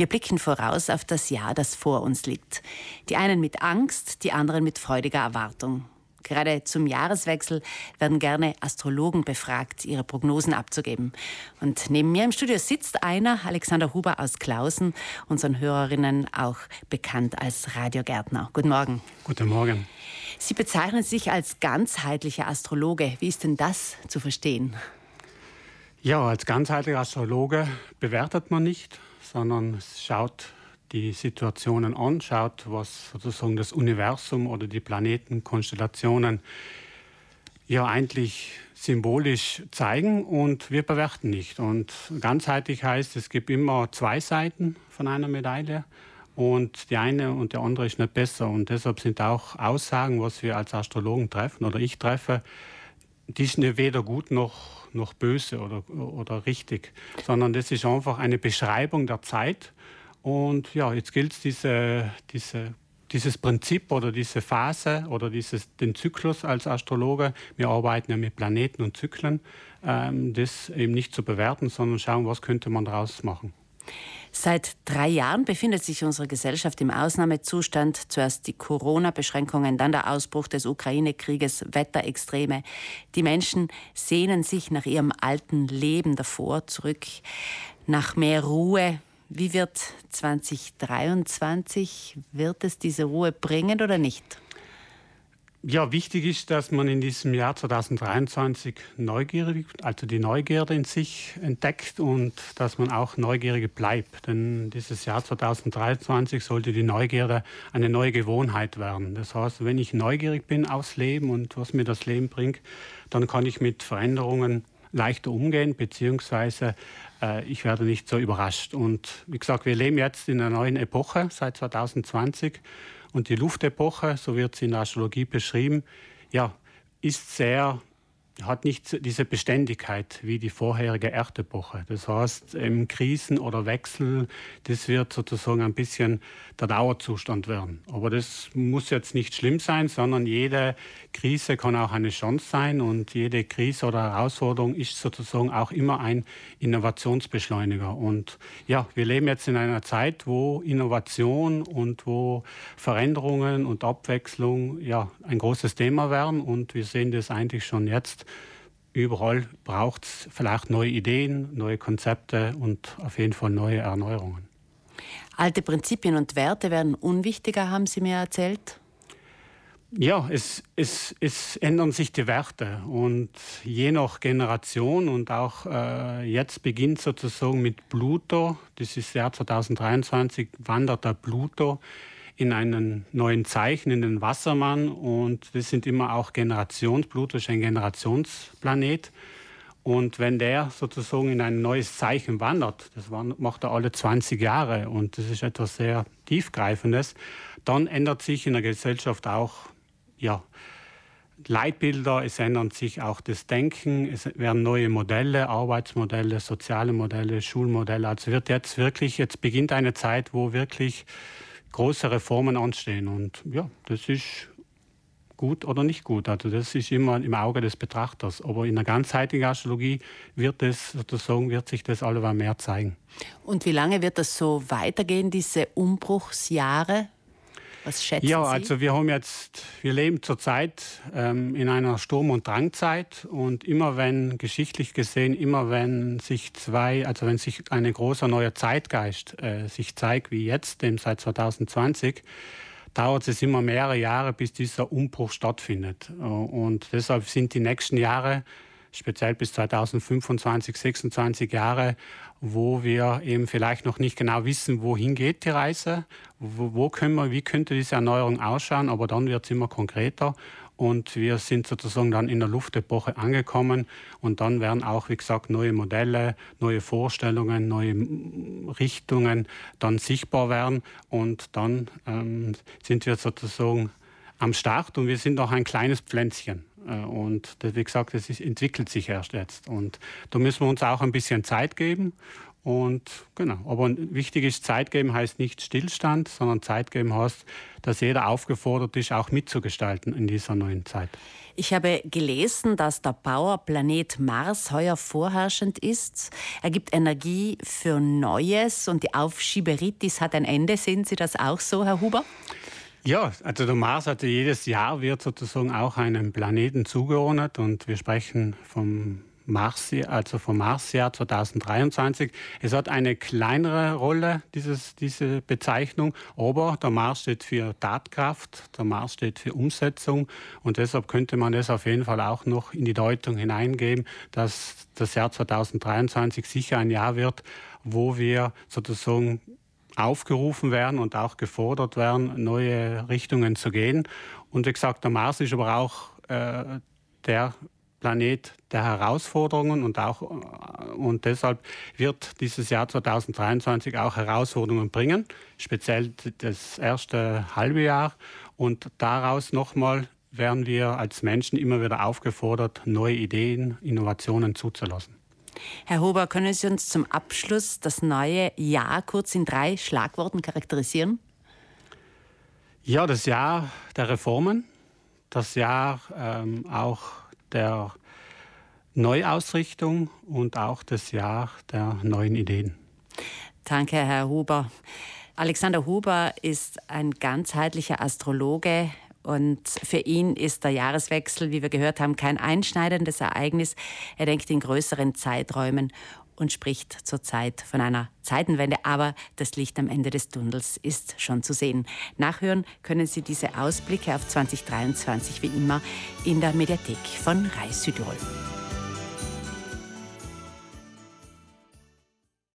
Wir blicken voraus auf das Jahr, das vor uns liegt. Die einen mit Angst, die anderen mit freudiger Erwartung. Gerade zum Jahreswechsel werden gerne Astrologen befragt, ihre Prognosen abzugeben. Und neben mir im Studio sitzt einer, Alexander Huber aus Klausen, unseren Hörerinnen auch bekannt als Radiogärtner. Guten Morgen. Guten Morgen. Sie bezeichnen sich als ganzheitlicher Astrologe. Wie ist denn das zu verstehen? Ja, als ganzheitlicher Astrologe bewertet man nicht, sondern schaut die Situationen an, schaut, was sozusagen das Universum oder die Planetenkonstellationen ja eigentlich symbolisch zeigen und wir bewerten nicht. Und ganzheitlich heißt, es gibt immer zwei Seiten von einer Medaille und die eine und der andere ist nicht besser. Und deshalb sind auch Aussagen, was wir als Astrologen treffen oder ich treffe, die sind weder gut noch, noch böse oder, oder richtig, sondern das ist einfach eine Beschreibung der Zeit. Und ja, jetzt gilt es, diese, diese, dieses Prinzip oder diese Phase oder dieses, den Zyklus als Astrologe, wir arbeiten ja mit Planeten und Zyklen, ähm, das eben nicht zu bewerten, sondern schauen, was könnte man daraus machen. Seit drei Jahren befindet sich unsere Gesellschaft im Ausnahmezustand. Zuerst die Corona-Beschränkungen, dann der Ausbruch des Ukraine-Krieges, Wetterextreme. Die Menschen sehnen sich nach ihrem alten Leben davor zurück, nach mehr Ruhe. Wie wird 2023? Wird es diese Ruhe bringen oder nicht? Ja, wichtig ist, dass man in diesem Jahr 2023 neugierig, also die Neugierde in sich entdeckt und dass man auch neugierig bleibt. Denn dieses Jahr 2023 sollte die Neugierde eine neue Gewohnheit werden. Das heißt, wenn ich neugierig bin aufs Leben und was mir das Leben bringt, dann kann ich mit Veränderungen leichter umgehen, beziehungsweise äh, ich werde nicht so überrascht. Und wie gesagt, wir leben jetzt in einer neuen Epoche seit 2020 und die Luftepoche, so wird sie in der Astrologie beschrieben, ja, ist sehr hat nicht diese Beständigkeit wie die vorherige Erdepoche. Das heißt, im Krisen oder Wechsel, das wird sozusagen ein bisschen der Dauerzustand werden. Aber das muss jetzt nicht schlimm sein, sondern jede Krise kann auch eine Chance sein und jede Krise oder Herausforderung ist sozusagen auch immer ein Innovationsbeschleuniger. Und ja, wir leben jetzt in einer Zeit, wo Innovation und wo Veränderungen und Abwechslung ja ein großes Thema werden und wir sehen das eigentlich schon jetzt überall braucht es vielleicht neue Ideen, neue Konzepte und auf jeden Fall neue Erneuerungen. Alte Prinzipien und Werte werden unwichtiger, haben Sie mir erzählt? Ja, es, es, es ändern sich die Werte und je nach Generation und auch äh, jetzt beginnt sozusagen mit Pluto, das ist Jahr 2023, wandert der Pluto in einen neuen Zeichen, in den Wassermann. Und das sind immer auch Generations, Pluto ist ein Generationsplanet. Und wenn der sozusagen in ein neues Zeichen wandert, das macht er alle 20 Jahre und das ist etwas sehr Tiefgreifendes, dann ändert sich in der Gesellschaft auch ja, Leitbilder, es ändert sich auch das Denken, es werden neue Modelle, Arbeitsmodelle, soziale Modelle, Schulmodelle. Also wird jetzt wirklich, jetzt beginnt eine Zeit, wo wirklich große Reformen anstehen. Und ja, das ist gut oder nicht gut. Also das ist immer im Auge des Betrachters. Aber in der ganzheitlichen Astrologie wird es sozusagen wird sich das alleweil mehr zeigen. Und wie lange wird das so weitergehen, diese Umbruchsjahre? Was schätzen ja, Sie? Ja, also wir haben jetzt, wir leben zurzeit ähm, in einer Sturm- und Drangzeit und immer wenn, geschichtlich gesehen, immer wenn sich zwei, also wenn sich ein großer neuer Zeitgeist äh, sich zeigt, wie jetzt, dem seit 2020, dauert es immer mehrere Jahre, bis dieser Umbruch stattfindet. Äh, und deshalb sind die nächsten Jahre speziell bis 2025, 26 Jahre, wo wir eben vielleicht noch nicht genau wissen, wohin geht die Reise, wo, wo können wir, wie könnte diese Erneuerung ausschauen, aber dann wird es immer konkreter und wir sind sozusagen dann in der Luftepoche angekommen und dann werden auch, wie gesagt, neue Modelle, neue Vorstellungen, neue Richtungen dann sichtbar werden und dann ähm, sind wir sozusagen am Start und wir sind noch ein kleines Pflänzchen. Äh, und wie gesagt, es entwickelt sich erst jetzt. Und da müssen wir uns auch ein bisschen Zeit geben. Und genau, aber wichtig ist, Zeit geben heißt nicht Stillstand, sondern Zeit geben heißt, dass jeder aufgefordert ist, auch mitzugestalten in dieser neuen Zeit. Ich habe gelesen, dass der Bauerplanet Mars heuer vorherrschend ist. Er gibt Energie für Neues und die Aufschieberitis hat ein Ende. Sehen Sie das auch so, Herr Huber? Ja, also der Mars hatte jedes Jahr wird sozusagen auch einem Planeten zugeordnet und wir sprechen vom Mars, also vom Marsjahr 2023. Es hat eine kleinere Rolle, dieses, diese Bezeichnung, aber der Mars steht für Tatkraft, der Mars steht für Umsetzung und deshalb könnte man das auf jeden Fall auch noch in die Deutung hineingeben, dass das Jahr 2023 sicher ein Jahr wird, wo wir sozusagen aufgerufen werden und auch gefordert werden, neue Richtungen zu gehen. Und wie gesagt, der Mars ist aber auch äh, der Planet der Herausforderungen und auch und deshalb wird dieses Jahr 2023 auch Herausforderungen bringen, speziell das erste halbe Jahr und daraus nochmal werden wir als Menschen immer wieder aufgefordert, neue Ideen, Innovationen zuzulassen. Herr Huber, können Sie uns zum Abschluss das neue Jahr kurz in drei Schlagworten charakterisieren? Ja, das Jahr der Reformen, das Jahr ähm, auch der Neuausrichtung und auch das Jahr der neuen Ideen. Danke, Herr Huber. Alexander Huber ist ein ganzheitlicher Astrologe und für ihn ist der Jahreswechsel, wie wir gehört haben, kein einschneidendes Ereignis. Er denkt in größeren Zeiträumen und spricht zurzeit von einer Zeitenwende, aber das Licht am Ende des Tunnels ist schon zu sehen. Nachhören können Sie diese Ausblicke auf 2023 wie immer in der Mediathek von Reis Südtirol.